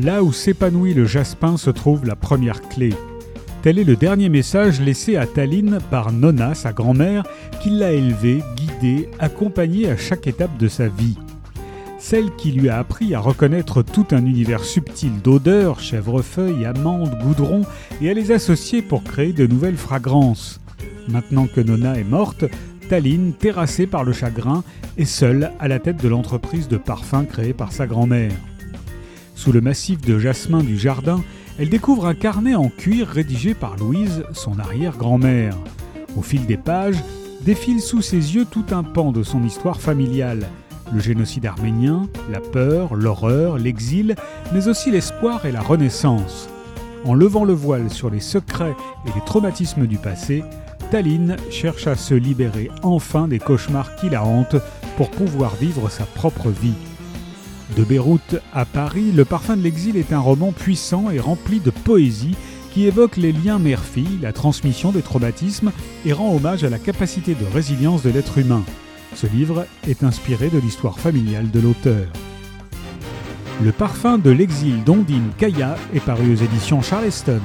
Là où s'épanouit le jaspin se trouve la première clé. Tel est le dernier message laissé à Tallinn par Nona, sa grand-mère, qui l'a élevée, guidée, accompagnée à chaque étape de sa vie. Celle qui lui a appris à reconnaître tout un univers subtil d'odeurs, chèvrefeuilles, amandes, goudron, et à les associer pour créer de nouvelles fragrances. Maintenant que Nona est morte, Tallinn, terrassée par le chagrin, est seule à la tête de l'entreprise de parfums créée par sa grand-mère. Sous le massif de jasmin du jardin, elle découvre un carnet en cuir rédigé par Louise, son arrière-grand-mère. Au fil des pages, défile sous ses yeux tout un pan de son histoire familiale. Le génocide arménien, la peur, l'horreur, l'exil, mais aussi l'espoir et la renaissance. En levant le voile sur les secrets et les traumatismes du passé, Tallinn cherche à se libérer enfin des cauchemars qui la hantent pour pouvoir vivre sa propre vie. De Beyrouth à Paris, Le Parfum de l'exil est un roman puissant et rempli de poésie qui évoque les liens mère-fille, la transmission des traumatismes et rend hommage à la capacité de résilience de l'être humain. Ce livre est inspiré de l'histoire familiale de l'auteur. Le parfum de l'exil d'Ondine Kaya est paru aux éditions Charleston.